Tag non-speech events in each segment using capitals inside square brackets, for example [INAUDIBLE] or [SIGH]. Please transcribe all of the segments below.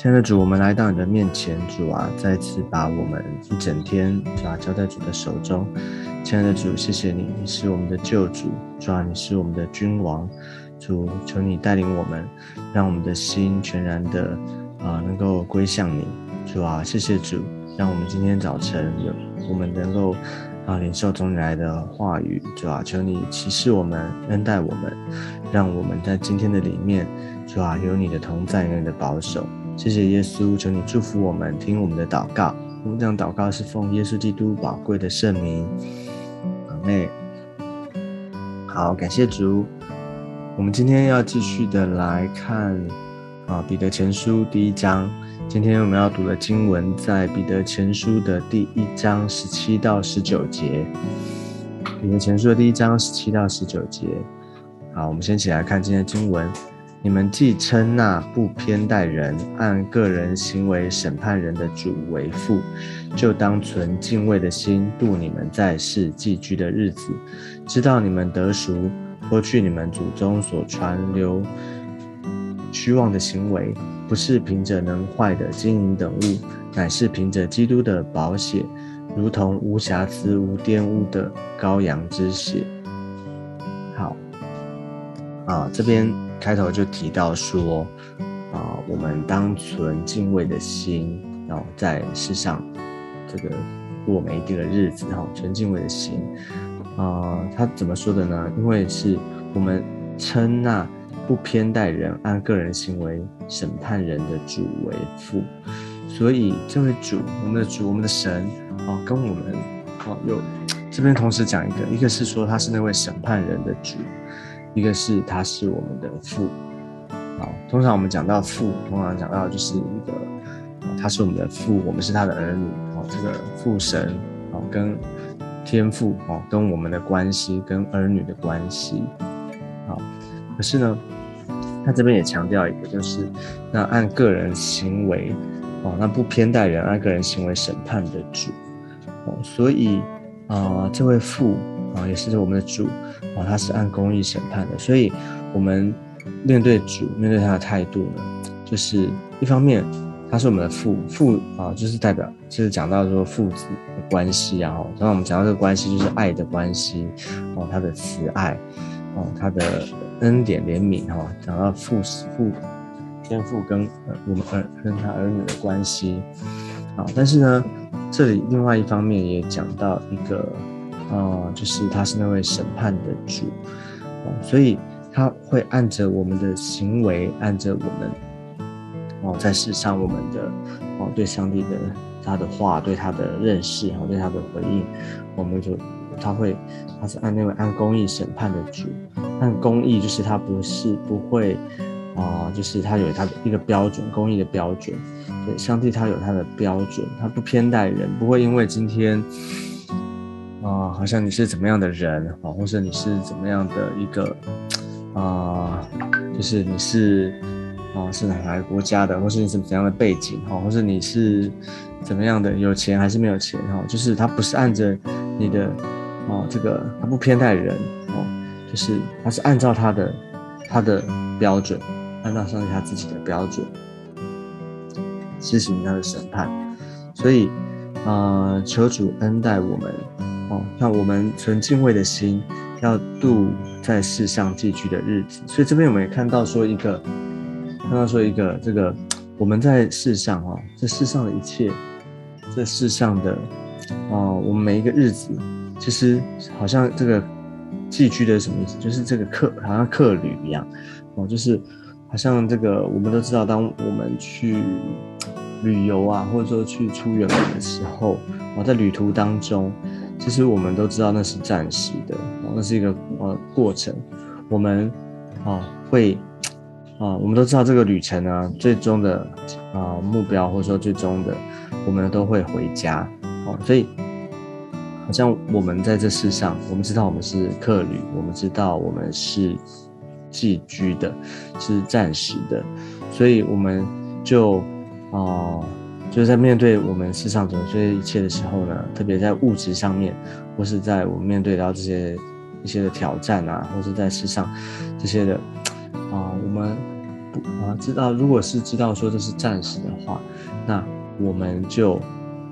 亲爱的主，我们来到你的面前，主啊，再次把我们一整天主啊交在主的手中。亲爱的主，谢谢你，你是我们的救主，主啊，你是我们的君王。主，求你带领我们，让我们的心全然的啊能够归向你。主啊，谢谢主，让我们今天早晨有我们能够啊领受从你来的话语。主啊，求你启示我们，恩待我们，让我们在今天的里面，主啊有你的同在，有你的保守。谢谢耶稣，求你祝福我们，听我们的祷告。我们这样祷告是奉耶稣基督宝贵的圣名。阿妹，好，感谢主。我们今天要继续的来看啊，彼得前书第一章。今天我们要读的经文在彼得前书的第一章十七到十九节。彼得前书的第一章十七到十九节。好，我们先起来看今天的经文。你们既称那不偏待人、按个人行为审判人的主为父，就当存敬畏的心度你们在世寄居的日子，知道你们得赎，脱去你们祖宗所传流 [LAUGHS] 虚妄的行为，不是凭着能坏的金银等物，乃是凭着基督的宝血，如同无瑕疵、无玷污的羔羊之血。啊，这边。开头就提到说，啊，我们当存敬畏的心，然后在世上这个过每一天的日子，哈，存敬畏的心，啊，他怎么说的呢？因为是我们称那不偏待人、按个人行为审判人的主为父，所以这位主，我们的主，我们的神，啊，跟我们，啊，有这边同时讲一个，一个是说他是那位审判人的主。一个是他是我们的父，好，通常我们讲到父，通常讲到就是一个，他是我们的父，我们是他的儿女，哦，这个父神，哦，跟天父，哦，跟我们的关系，跟儿女的关系，好，可是呢，他这边也强调一个，就是那按个人行为，哦，那不偏待人，按个人行为审判的主，哦，所以啊，这位父。啊，也是我们的主啊，他是按公义审判的，所以我们面对主，面对他的态度呢，就是一方面他是我们的父父啊，就是代表就是讲到说父子的关系啊，然后我们讲到这个关系就是爱的关系哦，他的慈爱哦，他的恩典怜悯哈，讲到父父天父跟我们儿跟他儿女的关系啊，但是呢，这里另外一方面也讲到一个。啊，就是他是那位审判的主，哦，所以他会按着我们的行为，按着我们，哦，在世上我们的，哦，对上帝的他的话，对他的认识，然后，对他的回应，我们就他会，他是按那位按公义审判的主，按公义就是他不是不会，啊，就是他有他的一个标准，公义的标准，对，上帝他有他的标准，他不偏待人，不会因为今天。啊，好像你是怎么样的人啊，或者你是怎么样的一个啊，就是你是啊是哪个国家的，或是你是怎样的背景哈，或是你是怎么样的有钱还是没有钱哈，就是他不是按着你的啊这个，他不偏待人哦，就是他是按照他的他的标准，按照上帝他自己的标准执行他的审判，所以啊，求主恩待我们。哦，那我们存敬畏的心，要度在世上寄居的日子。所以这边我们也看到说一个，看到说一个这个，我们在世上哈，这世上的一切，这世上的，哦，我们每一个日子，其实好像这个寄居的什么意思？就是这个客，好像客旅一样，哦，就是好像这个我们都知道，当我们去旅游啊，或者说去出远门的时候，哦，在旅途当中。其实我们都知道那是暂时的，那是一个呃过程。我们啊会啊，我们都知道这个旅程呢，最终的啊目标或者说最终的，我们都会回家。哦，所以好像我们在这世上，我们知道我们是客旅，我们知道我们是寄居的，是暂时的，所以我们就啊。就是在面对我们世上这些一切的时候呢，特别在物质上面，或是在我们面对到这些一些的挑战啊，或是在世上这些的啊，我们不啊知道，如果是知道说这是暂时的话，那我们就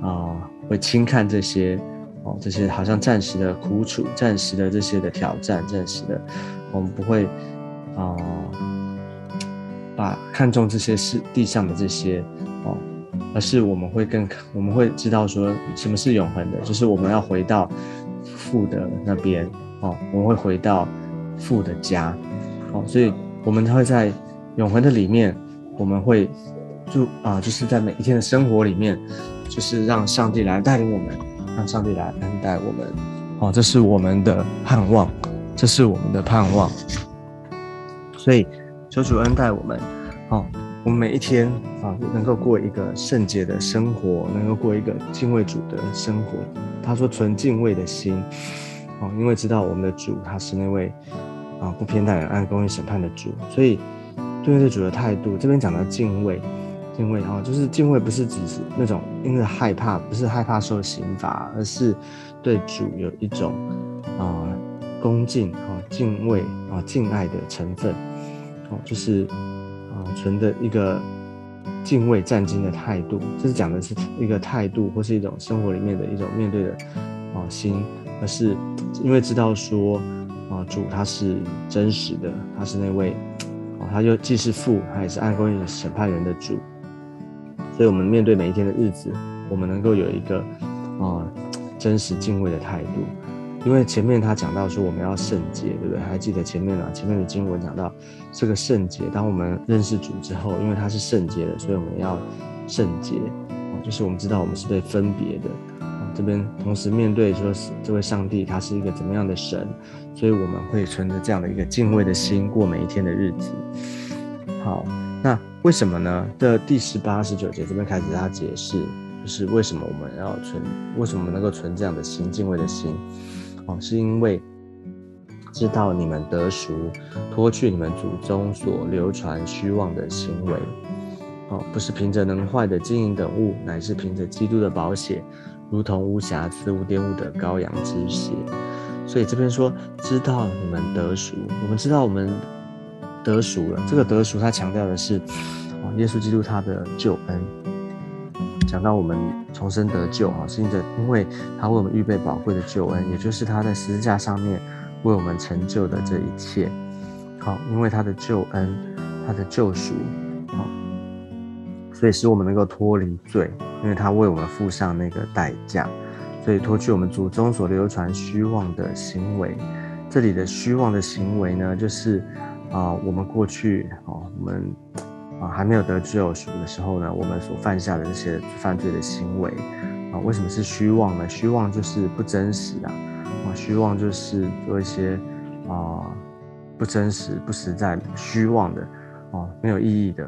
啊会轻看这些哦，这些好像暂时的苦楚、暂时的这些的挑战、暂时的，我们不会啊把看重这些是地上的这些哦，而是我们会更我们会知道说什么是永恒的，就是我们要回到父的那边哦，我们会回到父的家哦，所以我们会在。永恒的里面，我们会就啊，就是在每一天的生活里面，就是让上帝来带领我们，让上帝来恩待我们。哦，这是我们的盼望，这是我们的盼望。所以求主恩待我们。哦，我们每一天啊，能够过一个圣洁的生活，能够过一个敬畏主的生活。他说：“存敬畏的心。”哦，因为知道我们的主他是那位啊不偏待人、按公义审判的主，所以。对对主的态度，这边讲的敬畏，敬畏哦，就是敬畏，不是只是那种因为害怕，不是害怕受刑罚，而是对主有一种啊恭敬啊敬畏啊敬爱的成分哦，就是存的一个敬畏战兢的态度，这是讲的是一个态度或是一种生活里面的一种面对的啊心，而是因为知道说啊主他是真实的，他是那位啊。他又既是父，他也是按公义审判人的主，所以，我们面对每一天的日子，我们能够有一个啊真实敬畏的态度。因为前面他讲到说我们要圣洁，对不对？还记得前面啊？前面的经文讲到这个圣洁，当我们认识主之后，因为他是圣洁的，所以我们要圣洁啊，就是我们知道我们是被分别的。这边同时面对说，这位上帝他是一个怎么样的神，所以我们会存着这样的一个敬畏的心过每一天的日子。好，那为什么呢？的第十八、十九节这边开始他解释，就是为什么我们要存，为什么能够存这样的心，敬畏的心？哦，是因为知道你们得赎，脱去你们祖宗所流传虚妄的行为。哦，不是凭着能坏的金银等物，乃是凭着基督的宝血。如同无瑕疵、无玷污的羔羊之血，所以这边说知道你们得赎，我们知道我们得赎了。这个得赎，他强调的是哦，耶稣基督他的救恩，讲到我们重生得救啊，是因着因为他为我们预备宝贵的救恩，也就是他在十字架上面为我们成就的这一切。好，因为他的救恩，他的救赎，好，所以使我们能够脱离罪。因为他为我们付上那个代价，所以脱去我们祖宗所流传虚妄的行为。这里的虚妄的行为呢，就是啊，我们过去哦，我们啊还没有得救赎的时候呢，我们所犯下的这些犯罪的行为啊，为什么是虚妄呢？虚妄就是不真实啊，啊，虚妄就是做一些啊不真实、不实在、虚妄的哦，没有意义的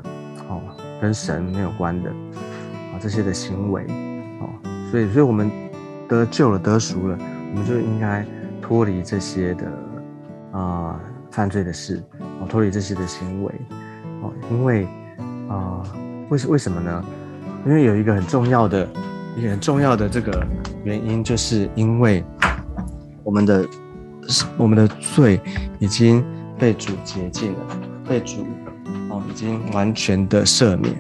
哦，跟神没有关的。啊这些的行为，哦，所以，所以我们得救了，得赎了，我们就应该脱离这些的啊犯罪的事，哦，脱离这些的行为，哦，因为啊，为为什么呢？因为有一个很重要的，一个很重要的这个原因，就是因为我们的我们的罪已经被主洁净了，被主哦已经完全的赦免。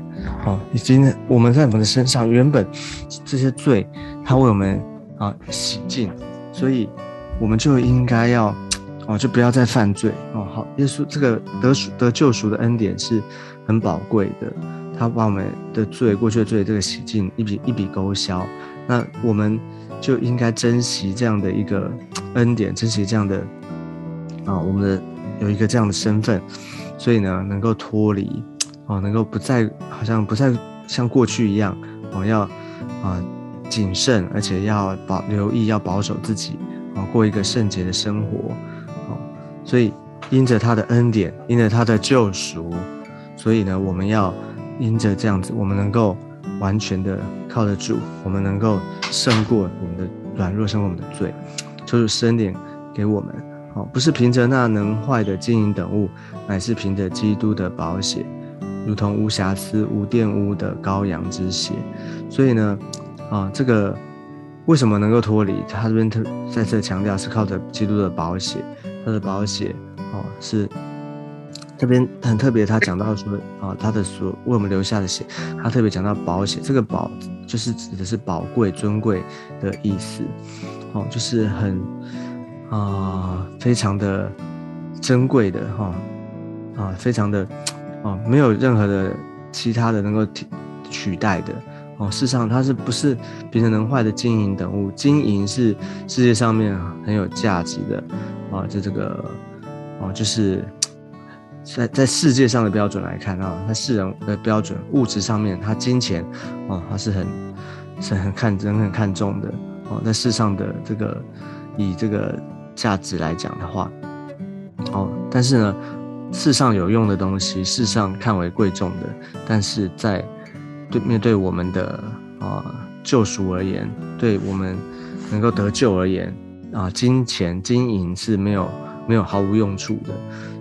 哦，已经我们在我们的身上原本这些罪，他为我们啊洗净，所以我们就应该要哦，就不要再犯罪哦。好，耶稣这个得赎得救赎的恩典是很宝贵的，他把我们的罪过去的罪这个洗净一笔一笔勾销，那我们就应该珍惜这样的一个恩典，珍惜这样的啊，我们的有一个这样的身份，所以呢，能够脱离。哦，能够不再好像不再像过去一样，哦，要啊谨慎，而且要保留意，要保守自己，啊，过一个圣洁的生活，哦，所以因着他的恩典，因着他的救赎，所以呢，我们要因着这样子，我们能够完全的靠得住，我们能够胜过我们的软弱，胜过我们的罪，就是恩典给我们，哦，不是凭着那能坏的金银等物，乃是凭着基督的保险。如同无瑕疵、无玷污的羔羊之血，所以呢，啊，这个为什么能够脱离？他这边特再次强调是靠着基督的宝血，他的宝血，哦，是这边很特别，他讲到说啊，他的所为我们留下的血，他特别讲到宝血，这个宝就是指的是宝贵、尊贵的意思，哦，就是很啊，非常的珍贵的哈，啊，非常的哦，没有任何的其他的能够取取代的哦。事实上，它是不是别人能坏的金银等物？金银是世界上面很有价值的啊，就这个哦，就是。在在世界上的标准来看啊，在世人的标准，物质上面，他金钱，哦，他是很是很看真、很看重的哦。在世上的这个以这个价值来讲的话，哦，但是呢，世上有用的东西，世上看为贵重的，但是在对面对我们的啊救赎而言，对我们能够得救而言啊，金钱、金银是没有。没有毫无用处的，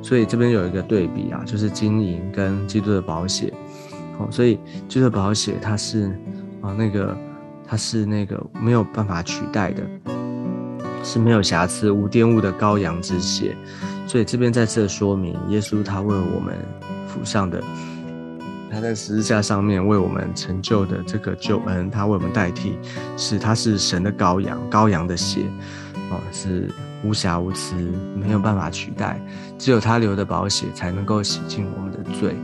所以这边有一个对比啊，就是金银跟基督的保险。好，所以基督的保险它是啊那个它是那个没有办法取代的，是没有瑕疵、无玷污的羔羊之血。所以这边再次说明，耶稣他为我们付上的，他在十字架上面为我们成就的这个救恩，他为我们代替，是他是神的羔羊，羔羊的血，哦是。无瑕无疵，没有办法取代，只有他流的宝血才能够洗净我们的罪。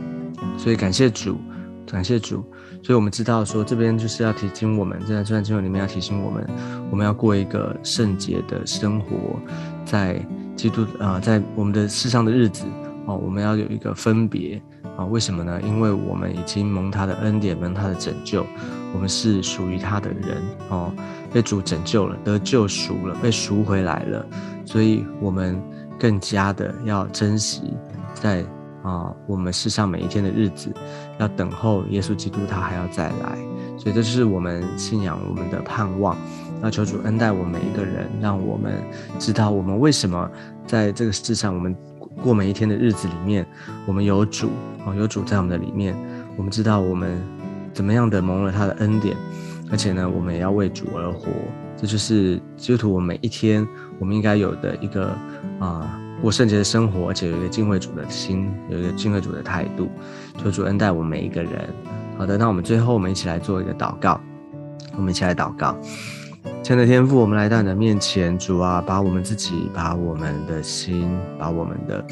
所以感谢主，感谢主。所以我们知道说，这边就是要提醒我们，在这段经文里面要提醒我们，我们要过一个圣洁的生活，在基督啊，在我们的世上的日子哦，我们要有一个分别啊。为什么呢？因为我们已经蒙他的恩典，蒙他的拯救，我们是属于他的人哦。被主拯救了，得救赎了，被赎回来了，所以我们更加的要珍惜在啊我们世上每一天的日子，要等候耶稣基督他还要再来，所以这是我们信仰我们的盼望。那求主恩待我们每一个人，让我们知道我们为什么在这个世上，我们过每一天的日子里面，我们有主啊，有主在我们的里面，我们知道我们怎么样的蒙了他的恩典。而且呢，我们也要为主而活，这就是基督徒我们每一天我们应该有的一个啊过圣洁的生活，而且有一个敬畏主的心，有一个敬畏主的态度。求主恩待我们每一个人。好的，那我们最后我们一起来做一个祷告，我们一起来祷告。亲爱的天父，我们来到你的面前，主啊，把我们自己、把我们的心、把我们的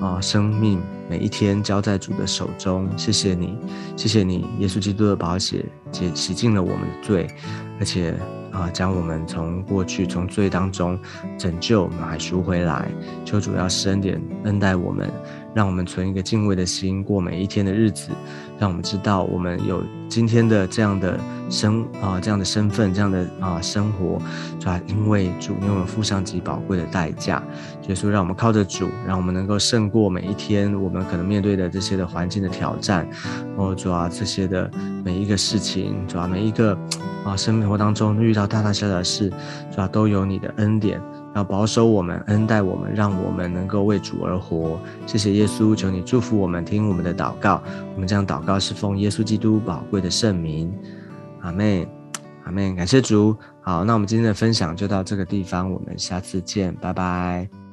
啊生命，每一天交在主的手中。谢谢你，谢谢你，耶稣基督的宝血洗洗净了我们的罪，而且啊，将我们从过去从罪当中拯救买赎回来。求主要施恩典恩待我们。让我们存一个敬畏的心过每一天的日子，让我们知道我们有今天的这样的生啊这样的身份这样的啊生活，是吧？因为主因为我们付上极宝贵的代价，所以说让我们靠着主，让我们能够胜过每一天我们可能面对的这些的环境的挑战，哦主啊这些的每一个事情，主啊每一个啊生活当中遇到大大小小的事，主啊都有你的恩典。要保守我们，恩待我们，让我们能够为主而活。谢谢耶稣，求你祝福我们，听我们的祷告。我们这样祷告是奉耶稣基督宝贵的圣名，阿妹，阿妹，感谢主。好，那我们今天的分享就到这个地方，我们下次见，拜拜。